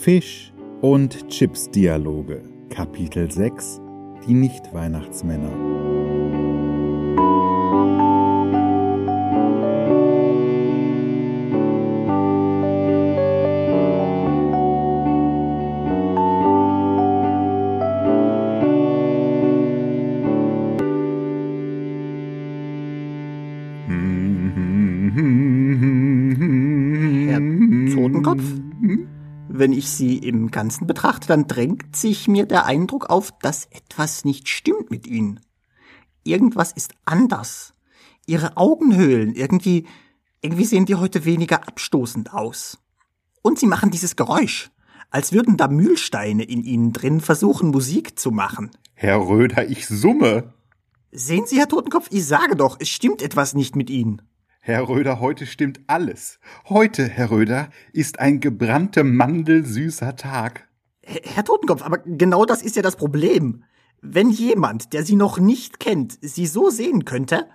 Fisch und Chips Dialoge Kapitel 6 Die Nicht-Weihnachtsmänner Wenn ich Sie im Ganzen betrachte, dann drängt sich mir der Eindruck auf, dass etwas nicht stimmt mit Ihnen. Irgendwas ist anders. Ihre Augenhöhlen, irgendwie, irgendwie sehen die heute weniger abstoßend aus. Und Sie machen dieses Geräusch, als würden da Mühlsteine in Ihnen drin versuchen, Musik zu machen. Herr Röder, ich summe. Sehen Sie, Herr Totenkopf, ich sage doch, es stimmt etwas nicht mit Ihnen. Herr Röder, heute stimmt alles. Heute, Herr Röder, ist ein gebrannte Mandel süßer Tag. Herr Totenkopf, aber genau das ist ja das Problem. Wenn jemand, der Sie noch nicht kennt, Sie so sehen könnte,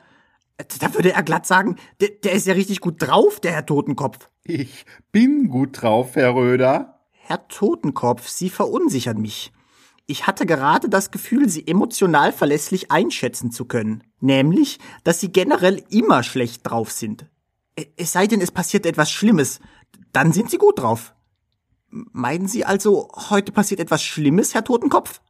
da würde er glatt sagen, der, der ist ja richtig gut drauf, der Herr Totenkopf. Ich bin gut drauf, Herr Röder. Herr Totenkopf, Sie verunsichern mich. Ich hatte gerade das Gefühl, Sie emotional verlässlich einschätzen zu können. Nämlich, dass Sie generell immer schlecht drauf sind. Es sei denn, es passiert etwas Schlimmes. Dann sind Sie gut drauf. Meinen Sie also, heute passiert etwas Schlimmes, Herr Totenkopf?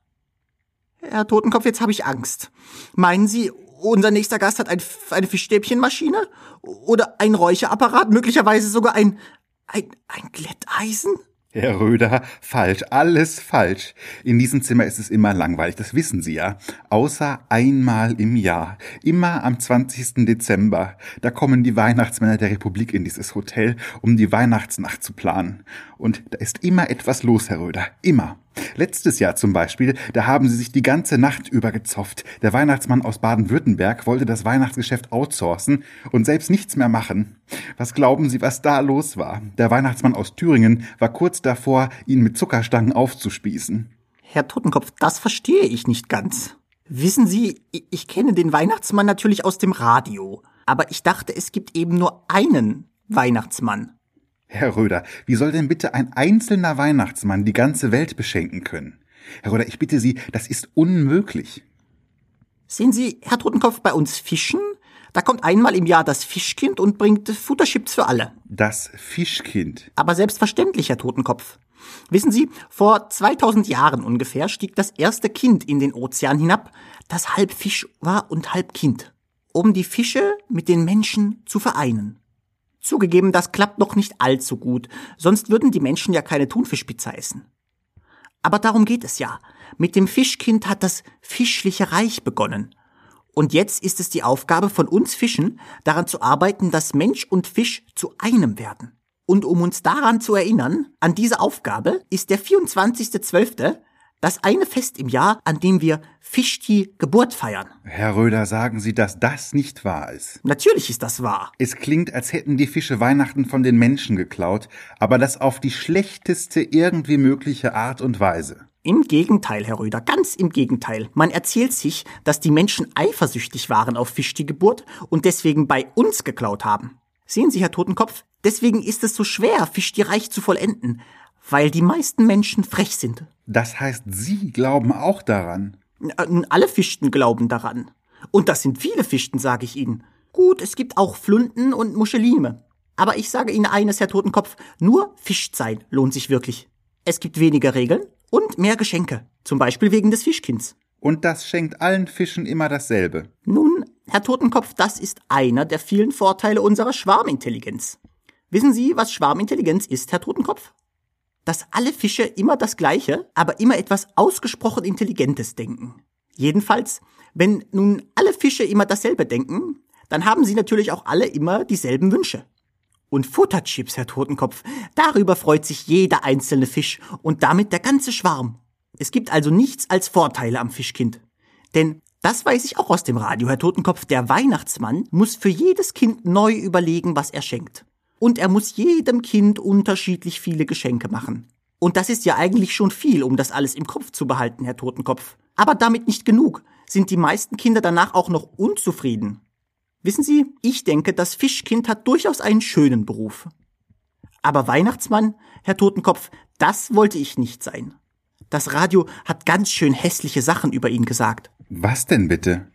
Herr Totenkopf, jetzt habe ich Angst. Meinen Sie, unser nächster Gast hat ein, eine Fischstäbchenmaschine? Oder ein Räucherapparat? Möglicherweise sogar ein, ein, ein Glätteisen? Herr Röder, falsch, alles falsch. In diesem Zimmer ist es immer langweilig, das wissen Sie ja. Außer einmal im Jahr. Immer am 20. Dezember. Da kommen die Weihnachtsmänner der Republik in dieses Hotel, um die Weihnachtsnacht zu planen. Und da ist immer etwas los, Herr Röder. Immer. Letztes Jahr zum Beispiel, da haben sie sich die ganze Nacht über gezopft. Der Weihnachtsmann aus Baden-Württemberg wollte das Weihnachtsgeschäft outsourcen und selbst nichts mehr machen. Was glauben Sie, was da los war? Der Weihnachtsmann aus Thüringen war kurz davor, ihn mit Zuckerstangen aufzuspießen. Herr Totenkopf, das verstehe ich nicht ganz. Wissen Sie, ich kenne den Weihnachtsmann natürlich aus dem Radio, aber ich dachte, es gibt eben nur einen Weihnachtsmann. Herr Röder, wie soll denn bitte ein einzelner Weihnachtsmann die ganze Welt beschenken können? Herr Röder, ich bitte Sie, das ist unmöglich. Sehen Sie, Herr Totenkopf, bei uns fischen, da kommt einmal im Jahr das Fischkind und bringt Futterchips für alle. Das Fischkind. Aber selbstverständlich, Herr Totenkopf. Wissen Sie, vor 2000 Jahren ungefähr stieg das erste Kind in den Ozean hinab, das halb Fisch war und halb Kind, um die Fische mit den Menschen zu vereinen. Zugegeben, das klappt noch nicht allzu gut, sonst würden die Menschen ja keine Thunfischpizza essen. Aber darum geht es ja. Mit dem Fischkind hat das fischliche Reich begonnen. Und jetzt ist es die Aufgabe von uns Fischen, daran zu arbeiten, dass Mensch und Fisch zu einem werden. Und um uns daran zu erinnern, an diese Aufgabe, ist der 24.12. Das eine Fest im Jahr, an dem wir Fischti Geburt feiern. Herr Röder, sagen Sie, dass das nicht wahr ist. Natürlich ist das wahr. Es klingt, als hätten die Fische Weihnachten von den Menschen geklaut, aber das auf die schlechteste irgendwie mögliche Art und Weise. Im Gegenteil, Herr Röder, ganz im Gegenteil. Man erzählt sich, dass die Menschen eifersüchtig waren auf Fischti Geburt und deswegen bei uns geklaut haben. Sehen Sie, Herr Totenkopf, deswegen ist es so schwer, Fischti Reich zu vollenden, weil die meisten Menschen frech sind. Das heißt, Sie glauben auch daran. Alle Fichten glauben daran. Und das sind viele Fichten, sage ich Ihnen. Gut, es gibt auch Flunden und Muscheline. Aber ich sage Ihnen eines, Herr Totenkopf, nur Fischsein lohnt sich wirklich. Es gibt weniger Regeln und mehr Geschenke. Zum Beispiel wegen des Fischkinds. Und das schenkt allen Fischen immer dasselbe. Nun, Herr Totenkopf, das ist einer der vielen Vorteile unserer Schwarmintelligenz. Wissen Sie, was Schwarmintelligenz ist, Herr Totenkopf? Dass alle Fische immer das Gleiche, aber immer etwas ausgesprochen Intelligentes denken. Jedenfalls, wenn nun alle Fische immer dasselbe denken, dann haben sie natürlich auch alle immer dieselben Wünsche. Und Futterchips, Herr Totenkopf, darüber freut sich jeder einzelne Fisch und damit der ganze Schwarm. Es gibt also nichts als Vorteile am Fischkind. Denn das weiß ich auch aus dem Radio, Herr Totenkopf, der Weihnachtsmann muss für jedes Kind neu überlegen, was er schenkt. Und er muss jedem Kind unterschiedlich viele Geschenke machen. Und das ist ja eigentlich schon viel, um das alles im Kopf zu behalten, Herr Totenkopf. Aber damit nicht genug. Sind die meisten Kinder danach auch noch unzufrieden? Wissen Sie, ich denke, das Fischkind hat durchaus einen schönen Beruf. Aber Weihnachtsmann, Herr Totenkopf, das wollte ich nicht sein. Das Radio hat ganz schön hässliche Sachen über ihn gesagt. Was denn bitte?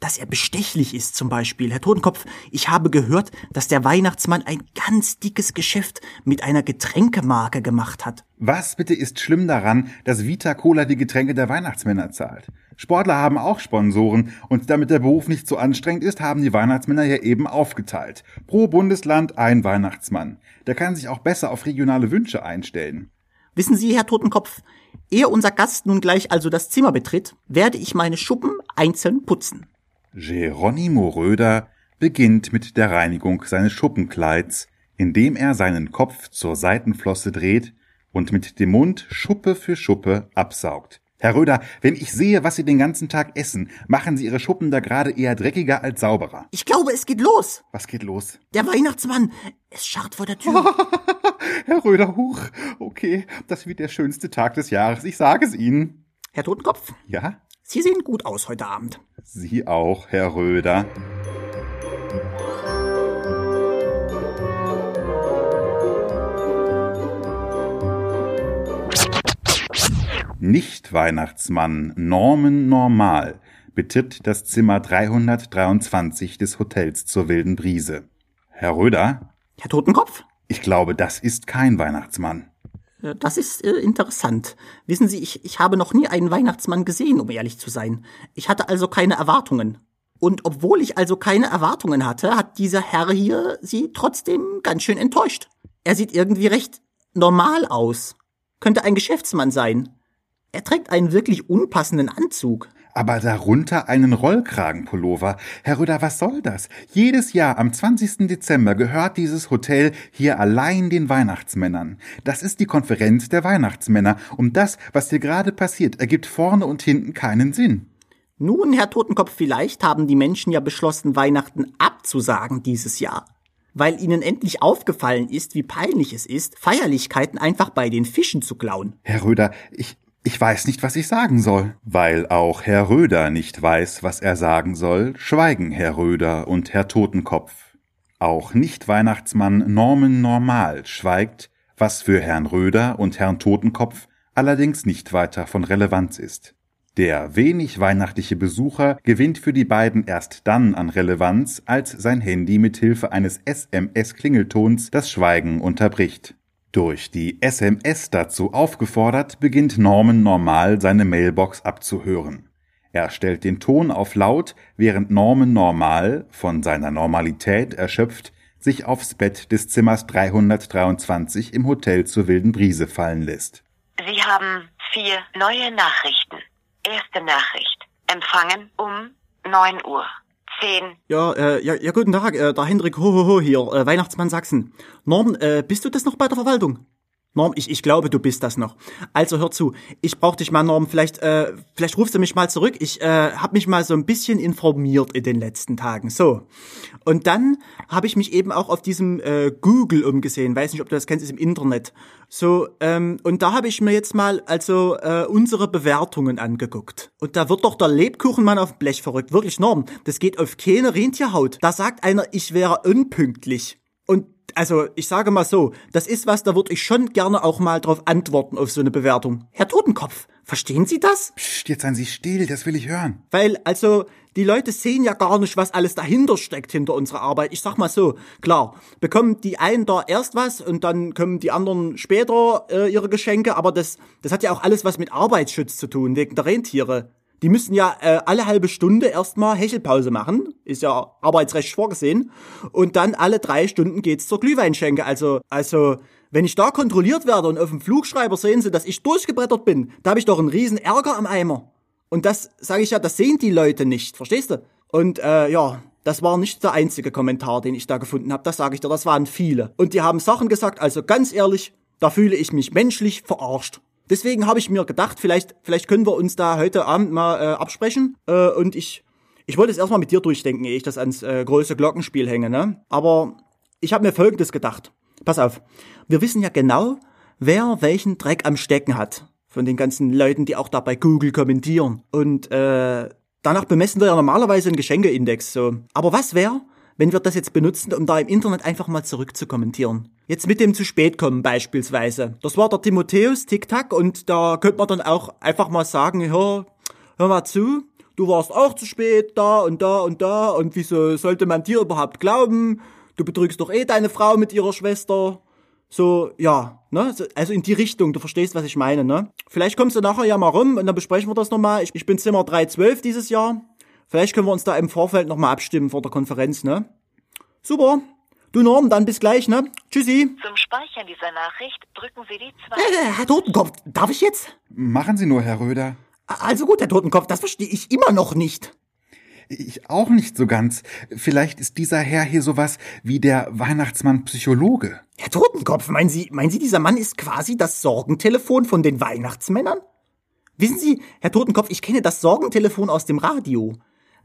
Dass er bestechlich ist zum Beispiel. Herr Totenkopf, ich habe gehört, dass der Weihnachtsmann ein ganz dickes Geschäft mit einer Getränkemarke gemacht hat. Was bitte ist schlimm daran, dass Vita Cola die Getränke der Weihnachtsmänner zahlt? Sportler haben auch Sponsoren und damit der Beruf nicht so anstrengend ist, haben die Weihnachtsmänner ja eben aufgeteilt. Pro Bundesland ein Weihnachtsmann. Der kann sich auch besser auf regionale Wünsche einstellen. Wissen Sie, Herr Totenkopf, ehe unser Gast nun gleich also das Zimmer betritt, werde ich meine Schuppen einzeln putzen. Geronimo Röder beginnt mit der Reinigung seines Schuppenkleids, indem er seinen Kopf zur Seitenflosse dreht und mit dem Mund Schuppe für Schuppe absaugt. Herr Röder, wenn ich sehe, was Sie den ganzen Tag essen, machen Sie Ihre Schuppen da gerade eher dreckiger als sauberer. Ich glaube, es geht los. Was geht los? Der Weihnachtsmann, es scharrt vor der Tür. Herr Röder, huch. Okay, das wird der schönste Tag des Jahres, ich sage es Ihnen. Herr Totenkopf, Ja? Sie sehen gut aus heute Abend. Sie auch, Herr Röder. Nicht-Weihnachtsmann Norman Normal betritt das Zimmer 323 des Hotels zur wilden Brise. Herr Röder, Herr Totenkopf, ich glaube, das ist kein Weihnachtsmann. Äh, das ist äh, interessant. Wissen Sie, ich, ich habe noch nie einen Weihnachtsmann gesehen, um ehrlich zu sein. Ich hatte also keine Erwartungen. Und obwohl ich also keine Erwartungen hatte, hat dieser Herr hier sie trotzdem ganz schön enttäuscht. Er sieht irgendwie recht normal aus. Könnte ein Geschäftsmann sein. Er trägt einen wirklich unpassenden Anzug. Aber darunter einen Rollkragenpullover. Herr Röder, was soll das? Jedes Jahr am 20. Dezember gehört dieses Hotel hier allein den Weihnachtsmännern. Das ist die Konferenz der Weihnachtsmänner. Und das, was hier gerade passiert, ergibt vorne und hinten keinen Sinn. Nun, Herr Totenkopf, vielleicht haben die Menschen ja beschlossen, Weihnachten abzusagen dieses Jahr. Weil ihnen endlich aufgefallen ist, wie peinlich es ist, Feierlichkeiten einfach bei den Fischen zu klauen. Herr Röder, ich, ich weiß nicht, was ich sagen soll. Weil auch Herr Röder nicht weiß, was er sagen soll, schweigen Herr Röder und Herr Totenkopf. Auch Nicht-Weihnachtsmann Norman Normal schweigt, was für Herrn Röder und Herrn Totenkopf allerdings nicht weiter von Relevanz ist. Der wenig weihnachtliche Besucher gewinnt für die beiden erst dann an Relevanz, als sein Handy mit Hilfe eines SMS-Klingeltons das Schweigen unterbricht. Durch die SMS dazu aufgefordert, beginnt Norman normal seine Mailbox abzuhören. Er stellt den Ton auf laut, während Norman normal, von seiner Normalität erschöpft, sich aufs Bett des Zimmers 323 im Hotel zur wilden Brise fallen lässt. Sie haben vier neue Nachrichten. Erste Nachricht. Empfangen um 9 Uhr. 10. Ja, äh, ja, ja, guten Tag, äh, der Hendrik Hohoho hier, äh, Weihnachtsmann Sachsen. Norm, äh, bist du das noch bei der Verwaltung? Norm, ich, ich glaube, du bist das noch. Also hör zu, ich brauch dich mal, Norm, vielleicht, äh, vielleicht rufst du mich mal zurück. Ich äh, habe mich mal so ein bisschen informiert in den letzten Tagen. So. Und dann habe ich mich eben auch auf diesem äh, Google umgesehen. Weiß nicht, ob du das kennst, ist im Internet. So, ähm, und da habe ich mir jetzt mal also äh, unsere Bewertungen angeguckt. Und da wird doch der Lebkuchenmann auf Blech verrückt. Wirklich, Norm, das geht auf keine Rentierhaut. Da sagt einer, ich wäre unpünktlich. Also, ich sage mal so, das ist was, da würde ich schon gerne auch mal drauf antworten auf so eine Bewertung. Herr Totenkopf, verstehen Sie das? Psst, jetzt seien Sie still, das will ich hören. Weil, also, die Leute sehen ja gar nicht, was alles dahinter steckt, hinter unserer Arbeit. Ich sag mal so, klar, bekommen die einen da erst was und dann kommen die anderen später äh, ihre Geschenke, aber das, das hat ja auch alles was mit Arbeitsschutz zu tun, wegen der Rentiere. Die müssen ja äh, alle halbe Stunde erstmal Hechelpause machen, ist ja arbeitsrechtlich vorgesehen, und dann alle drei Stunden geht's zur Glühweinschenke. Also, also, wenn ich da kontrolliert werde und auf dem Flugschreiber sehen sie, dass ich durchgebrettert bin, da habe ich doch einen riesen Ärger am Eimer. Und das, sage ich ja, das sehen die Leute nicht, verstehst du? Und äh, ja, das war nicht der einzige Kommentar, den ich da gefunden habe, das sage ich dir, das waren viele. Und die haben Sachen gesagt, also ganz ehrlich, da fühle ich mich menschlich verarscht. Deswegen habe ich mir gedacht, vielleicht, vielleicht können wir uns da heute Abend mal äh, absprechen. Äh, und ich, ich wollte es erstmal mit dir durchdenken, ehe ich das ans äh, große Glockenspiel hänge, ne? Aber ich habe mir Folgendes gedacht. Pass auf, wir wissen ja genau, wer welchen Dreck am Stecken hat. Von den ganzen Leuten, die auch da bei Google kommentieren. Und äh, danach bemessen wir ja normalerweise einen Geschenkeindex. So. Aber was wäre, wenn wir das jetzt benutzen, um da im Internet einfach mal zurückzukommentieren. Jetzt mit dem zu spät kommen beispielsweise. Das war der Timotheus TikTok und da könnte man dann auch einfach mal sagen, hör, hör mal zu, du warst auch zu spät da und da und da und wieso sollte man dir überhaupt glauben? Du betrügst doch eh deine Frau mit ihrer Schwester. So, ja, ne? Also in die Richtung, du verstehst, was ich meine, ne? Vielleicht kommst du nachher ja mal rum und dann besprechen wir das nochmal. Ich, ich bin Zimmer 312 dieses Jahr. Vielleicht können wir uns da im Vorfeld nochmal abstimmen vor der Konferenz, ne? Super. Du Norm, dann bis gleich, ne? Tschüssi. Zum Speichern dieser Nachricht drücken Sie die 2. Äh, Herr Totenkopf, darf ich jetzt? Machen Sie nur, Herr Röder. Also gut, Herr Totenkopf, das verstehe ich immer noch nicht. Ich auch nicht so ganz. Vielleicht ist dieser Herr hier sowas wie der Weihnachtsmann Psychologe. Herr Totenkopf, meinen Sie, meinen Sie, dieser Mann ist quasi das Sorgentelefon von den Weihnachtsmännern? Wissen Sie, Herr Totenkopf, ich kenne das Sorgentelefon aus dem Radio.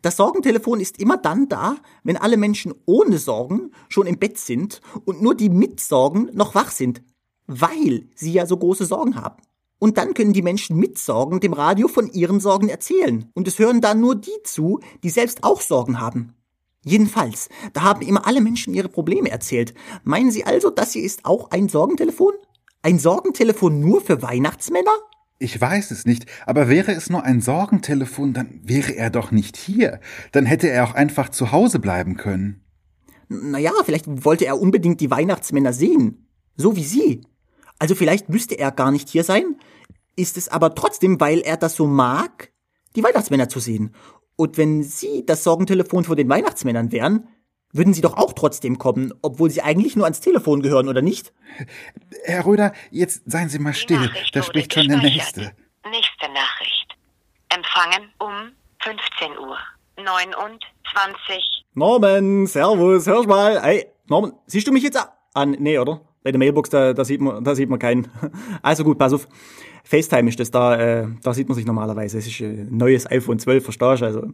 Das Sorgentelefon ist immer dann da, wenn alle Menschen ohne Sorgen schon im Bett sind und nur die mit Sorgen noch wach sind, weil sie ja so große Sorgen haben. Und dann können die Menschen mit Sorgen dem Radio von ihren Sorgen erzählen. Und es hören dann nur die zu, die selbst auch Sorgen haben. Jedenfalls, da haben immer alle Menschen ihre Probleme erzählt. Meinen Sie also, das hier ist auch ein Sorgentelefon? Ein Sorgentelefon nur für Weihnachtsmänner? Ich weiß es nicht, aber wäre es nur ein Sorgentelefon, dann wäre er doch nicht hier. Dann hätte er auch einfach zu Hause bleiben können. Naja, vielleicht wollte er unbedingt die Weihnachtsmänner sehen. So wie Sie. Also vielleicht müsste er gar nicht hier sein, ist es aber trotzdem, weil er das so mag, die Weihnachtsmänner zu sehen. Und wenn Sie das Sorgentelefon vor den Weihnachtsmännern wären, würden Sie doch auch trotzdem kommen, obwohl Sie eigentlich nur ans Telefon gehören, oder nicht? Herr Röder, jetzt seien Sie mal still, da spricht schon der. Nächste. Nächste Nachricht. Empfangen um 15 Uhr. 29. Norman, Servus, hörst mal. Ey, Norman, siehst du mich jetzt an? Nee, oder? Bei der Mailbox, da, da sieht man, da sieht man keinen. Also gut, pass auf. FaceTime ist das da, äh, da sieht man sich normalerweise. Es ist ein neues iPhone 12, verstehst du? Also.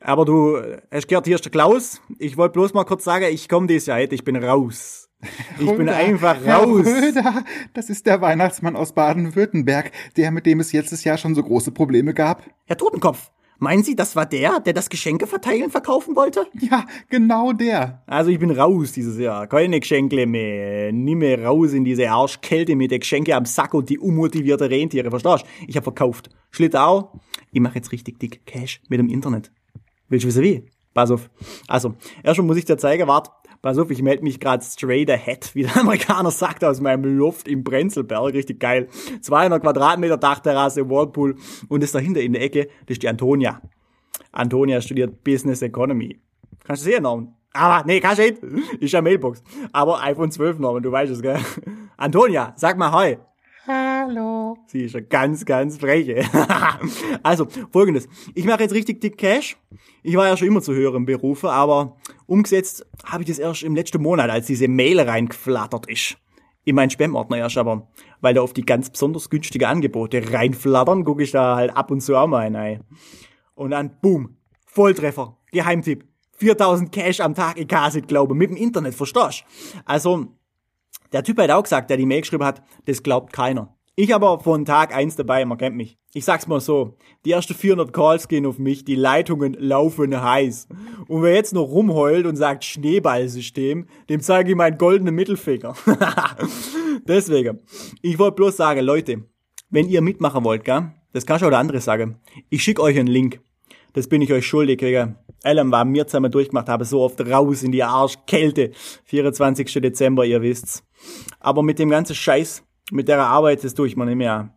Aber du, hast gehört, hier ist der Klaus. Ich wollte bloß mal kurz sagen, ich komme dieses Jahr heute, ich bin raus. Ich bin Röder, einfach Herr raus. Röder, das ist der Weihnachtsmann aus Baden-Württemberg, der, mit dem es letztes Jahr schon so große Probleme gab. Herr Totenkopf, meinen Sie, das war der, der das Geschenke verteilen verkaufen wollte? Ja, genau der. Also ich bin raus dieses Jahr. Keine Geschenke mehr. Nie mehr raus in diese Arschkälte mit den Geschenke am Sack und die unmotivierte Rentiere. Verstehst du? Ich hab verkauft. Schlittau. Ich mache jetzt richtig dick Cash mit dem Internet. Willst du wissen wie? Pass auf. Also, erstmal muss ich dir zeigen, wart, pass auf, ich melde mich gerade straight ahead, wie der Amerikaner sagt, aus meinem Loft im Brenzelberg. Richtig geil. 200 Quadratmeter Dachterrasse, Whirlpool. Und das dahinter in der Ecke, das ist die Antonia. Antonia studiert Business Economy. Kannst du sehen, Norman? Aber, nee, kannst du nicht. Ist ja Mailbox. Aber iPhone 12, Norman, du weißt es, gell? Antonia, sag mal Hi. Hallo. Sie ist ja ganz, ganz freche. also, folgendes. Ich mache jetzt richtig dick Cash. Ich war ja schon immer zu höheren Berufen, aber umgesetzt habe ich das erst im letzten Monat, als diese Mail reingeflattert ist. In meinen Spam-Ordner erst aber, weil da auf die ganz besonders günstige Angebote reinflattern, gucke ich da halt ab und zu auch mal hinein. Und dann, boom, Volltreffer, Geheimtipp. 4000 Cash am Tag, kann es glaube mit dem Internet, verstehst Also, der Typ hat auch gesagt, der die Mail geschrieben hat, das glaubt keiner. Ich aber von Tag eins dabei, man kennt mich. Ich sag's mal so, die ersten 400 Calls gehen auf mich, die Leitungen laufen heiß. Und wer jetzt noch rumheult und sagt Schneeballsystem, dem zeige ich meinen goldenen Mittelfinger. Deswegen, ich wollte bloß sagen, Leute, wenn ihr mitmachen wollt, gell, das kann schon der andere sagen. Ich schick euch einen Link. Das bin ich euch schuldig, gell. Ellen war mir zusammen durchgemacht, habe so oft raus in die Arschkälte. 24. Dezember, ihr wisst's. Aber mit dem ganzen Scheiß, mit der Arbeit, das tue ich mir nicht mehr.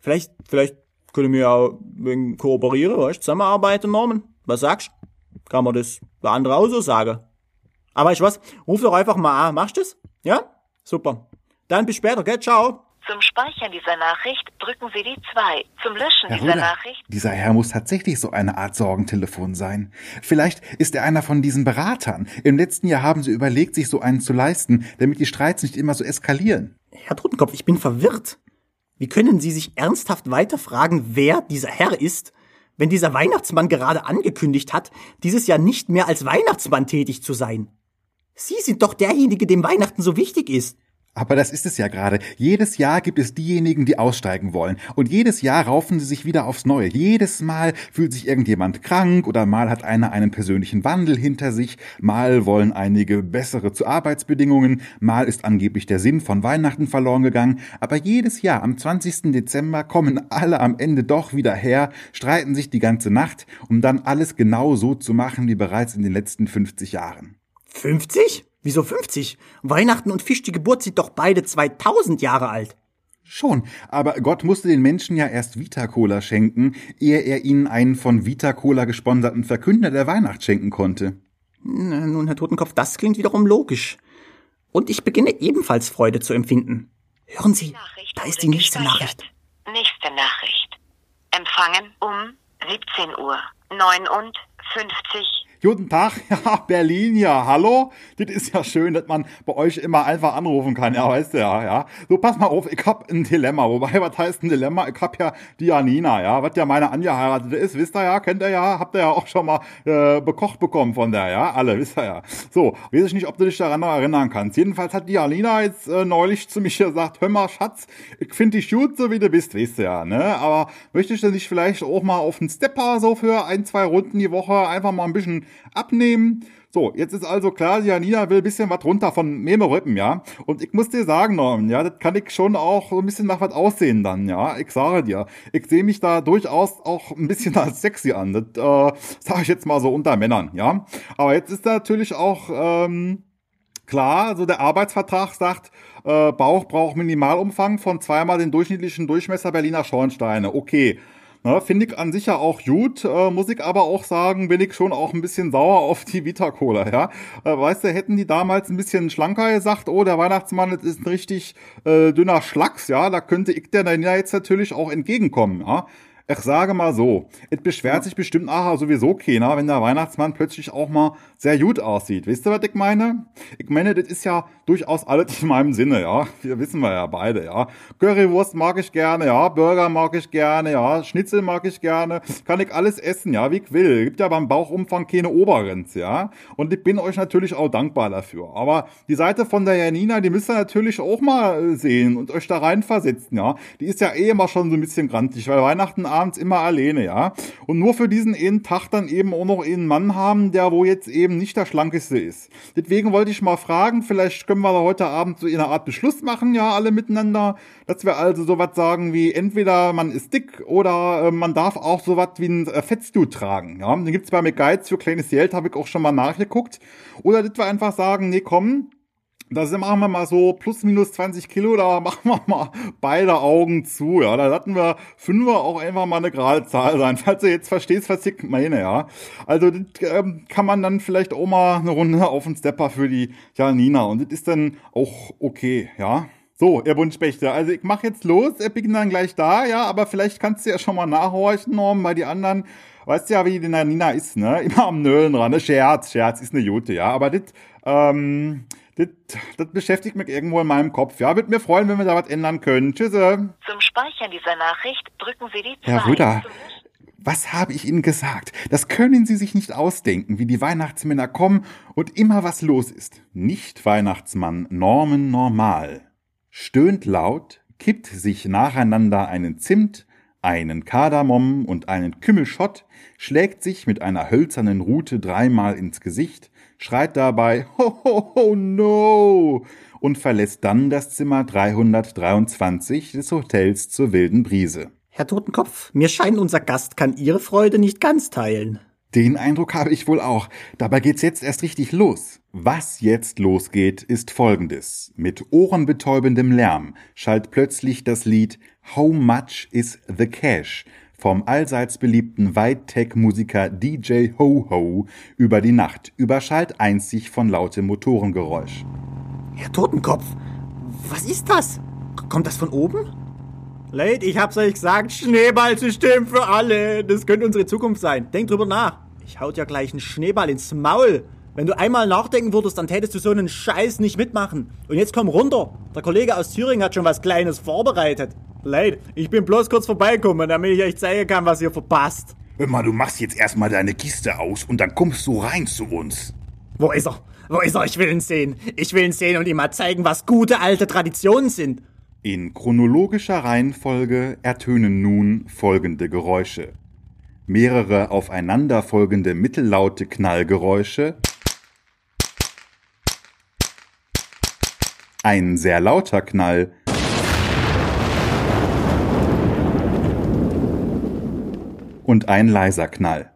Vielleicht, vielleicht können wir auch wegen kooperieren, weißt, zusammenarbeiten, Norman. Was sagst? Kann man das der andere auch so sagen? Aber weißt du was? Ruf doch einfach mal an. Machst du das? Ja? Super. Dann bis später, gell? Ciao. Zum Speichern dieser Nachricht drücken Sie die 2. Zum Löschen Herr dieser Röder, Nachricht dieser Herr muss tatsächlich so eine Art Sorgentelefon sein. Vielleicht ist er einer von diesen Beratern. Im letzten Jahr haben sie überlegt, sich so einen zu leisten, damit die Streits nicht immer so eskalieren. Herr Totenkopf, ich bin verwirrt. Wie können Sie sich ernsthaft weiterfragen, wer dieser Herr ist, wenn dieser Weihnachtsmann gerade angekündigt hat, dieses Jahr nicht mehr als Weihnachtsmann tätig zu sein? Sie sind doch derjenige, dem Weihnachten so wichtig ist. Aber das ist es ja gerade. Jedes Jahr gibt es diejenigen, die aussteigen wollen. Und jedes Jahr raufen sie sich wieder aufs Neue. Jedes Mal fühlt sich irgendjemand krank oder mal hat einer einen persönlichen Wandel hinter sich. Mal wollen einige bessere zu Arbeitsbedingungen. Mal ist angeblich der Sinn von Weihnachten verloren gegangen. Aber jedes Jahr am 20. Dezember kommen alle am Ende doch wieder her, streiten sich die ganze Nacht, um dann alles genau so zu machen wie bereits in den letzten 50 Jahren. 50? Wieso 50? Weihnachten und Fisch die Geburt sind doch beide 2000 Jahre alt. Schon, aber Gott musste den Menschen ja erst Vita-Cola schenken, ehe er ihnen einen von Vita-Cola gesponserten Verkünder der Weihnacht schenken konnte. Na, nun, Herr Totenkopf, das klingt wiederum logisch. Und ich beginne ebenfalls Freude zu empfinden. Hören Sie, Nachricht da ist die nächste. Nachricht. Nächste Nachricht. Empfangen um 17 Uhr 59. Guten Tag, ja, Berlin, ja, hallo? Das ist ja schön, dass man bei euch immer einfach anrufen kann, ja, weißt du ja, ja. So, pass mal auf, ich hab ein Dilemma, wobei, was heißt ein Dilemma? Ich hab ja die Janina, ja, was ja meine angeheiratete ist, wisst ihr ja, kennt ihr ja, habt ihr ja auch schon mal äh, bekocht bekommen von der, ja, alle, wisst ihr ja. So, weiß ich nicht, ob du dich daran noch erinnern kannst. Jedenfalls hat die Janina jetzt äh, neulich zu mir gesagt, hör mal, Schatz, ich find dich gut, so wie du bist, weißt du ja, ne, aber möchtest du dich vielleicht auch mal auf einen Stepper so für ein, zwei Runden die Woche einfach mal ein bisschen abnehmen. So, jetzt ist also klar, Janina will ein bisschen was runter von Memerüppen, ja. Und ich muss dir sagen, Norman, ja, das kann ich schon auch so ein bisschen nach was aussehen dann, ja. Ich sage dir, ich sehe mich da durchaus auch ein bisschen als sexy an. Das äh, sage ich jetzt mal so unter Männern, ja. Aber jetzt ist natürlich auch ähm, klar, also der Arbeitsvertrag sagt, äh, Bauch braucht Minimalumfang von zweimal den durchschnittlichen Durchmesser Berliner Schornsteine. Okay. Ne, Finde ich an sich ja auch gut, äh, muss ich aber auch sagen, bin ich schon auch ein bisschen sauer auf die Vita-Cola, ja. Äh, weißt du, hätten die damals ein bisschen schlanker gesagt, oh, der Weihnachtsmann, das ist ein richtig äh, dünner Schlacks, ja, da könnte ich der dann ja jetzt natürlich auch entgegenkommen, ja. Ich sage mal so, es beschwert sich bestimmt nachher sowieso keiner, wenn der Weihnachtsmann plötzlich auch mal sehr gut aussieht. Wisst ihr, was ich meine? Ich meine, das ist ja durchaus alles in meinem Sinne, ja. Wir wissen wir ja beide, ja. Currywurst mag ich gerne, ja. Burger mag ich gerne, ja. Schnitzel mag ich gerne. Kann ich alles essen, ja, wie ich will. Gibt ja beim Bauchumfang keine Obergrenze, ja. Und ich bin euch natürlich auch dankbar dafür. Aber die Seite von der Janina, die müsst ihr natürlich auch mal sehen und euch da reinversetzen, ja. Die ist ja eh immer schon so ein bisschen grantig, weil Weihnachten abends immer alleine, ja. Und nur für diesen einen Tag dann eben auch noch einen Mann haben, der wo jetzt eben nicht der schlankeste ist. Deswegen wollte ich mal fragen, vielleicht können wir da heute Abend so eine Art Beschluss machen, ja, alle miteinander, dass wir also sowas sagen wie entweder man ist dick oder äh, man darf auch sowas wie ein äh, Fettstuhl tragen, ja. Den gibt's bei McGuides für kleines Geld, habe ich auch schon mal nachgeguckt. Oder dass wir einfach sagen, nee, komm, da machen wir mal so plus minus 20 Kilo, da machen wir mal beide Augen zu, ja. Da hatten wir Fünfer auch einfach mal eine gerade Zahl sein, falls du jetzt verstehst, was ich meine, ja. Also das ähm, kann man dann vielleicht auch mal eine Runde auf den Stepper für die Janina und das ist dann auch okay, ja. So, ihr Buntspechte, also ich mach jetzt los, ich bin dann gleich da, ja, aber vielleicht kannst du ja schon mal nachhorchen, Norm, bei die anderen, weißt du ja, wie die Janina ist, ne? Immer am Nölen ran, ne? Scherz, Scherz, ist eine Jute, ja, aber das, ähm, das, das beschäftigt mich irgendwo in meinem Kopf. Ja, würde mir freuen, wenn wir da was ändern können. Tschüsse. Zum Speichern dieser Nachricht drücken Sie die 2. Herr Rüder, was habe ich Ihnen gesagt? Das können Sie sich nicht ausdenken, wie die Weihnachtsmänner kommen und immer was los ist. Nicht Weihnachtsmann, Normen normal. Stöhnt laut, kippt sich nacheinander einen Zimt, einen Kardamom und einen Kümmelschott, schlägt sich mit einer hölzernen Rute dreimal ins Gesicht, schreit dabei Ho, ho, ho, no und verlässt dann das Zimmer 323 des Hotels zur wilden Brise. Herr Totenkopf, mir scheint, unser Gast kann Ihre Freude nicht ganz teilen. Den Eindruck habe ich wohl auch. Dabei geht's jetzt erst richtig los. Was jetzt losgeht, ist folgendes. Mit ohrenbetäubendem Lärm schallt plötzlich das Lied How Much is the Cash vom allseits beliebten White-Tech-Musiker DJ Ho Ho über die Nacht, überschallt einzig von lautem Motorengeräusch. Herr Totenkopf, was ist das? Kommt das von oben? Leute, ich hab's euch gesagt, Schneeballsystem für alle. Das könnte unsere Zukunft sein. Denkt drüber nach. Ich haut ja gleich einen Schneeball ins Maul. Wenn du einmal nachdenken würdest, dann tätest du so einen Scheiß nicht mitmachen. Und jetzt komm runter. Der Kollege aus Thüringen hat schon was Kleines vorbereitet. Leid, ich bin bloß kurz vorbeikommen, damit ich euch zeigen kann, was ihr verpasst. Hör mal, du machst jetzt erstmal deine Kiste aus und dann kommst du rein zu uns. Wo ist er? Wo ist er? Ich will ihn sehen. Ich will ihn sehen und ihm mal zeigen, was gute alte Traditionen sind. In chronologischer Reihenfolge ertönen nun folgende Geräusche. Mehrere aufeinanderfolgende mittellaute Knallgeräusche. Ein sehr lauter Knall. Und ein leiser Knall.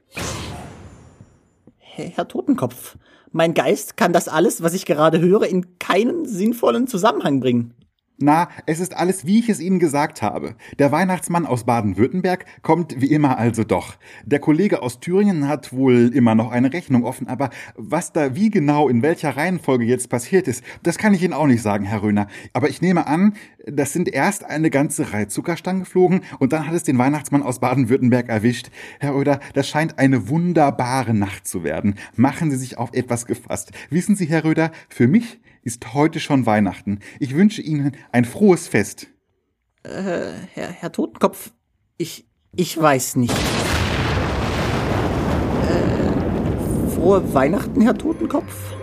Herr Totenkopf, mein Geist kann das alles, was ich gerade höre, in keinen sinnvollen Zusammenhang bringen. Na, es ist alles, wie ich es Ihnen gesagt habe. Der Weihnachtsmann aus Baden-Württemberg kommt wie immer also doch. Der Kollege aus Thüringen hat wohl immer noch eine Rechnung offen, aber was da wie genau in welcher Reihenfolge jetzt passiert ist, das kann ich Ihnen auch nicht sagen, Herr Röhner. Aber ich nehme an, das sind erst eine ganze Reihe Zuckerstangen geflogen und dann hat es den Weihnachtsmann aus Baden-Württemberg erwischt. Herr Röder, das scheint eine wunderbare Nacht zu werden. Machen Sie sich auf etwas gefasst. Wissen Sie, Herr Röder, für mich ist heute schon Weihnachten. Ich wünsche Ihnen ein frohes Fest. Äh, Herr, Herr Totenkopf, ich, ich weiß nicht. Äh, frohe Weihnachten, Herr Totenkopf?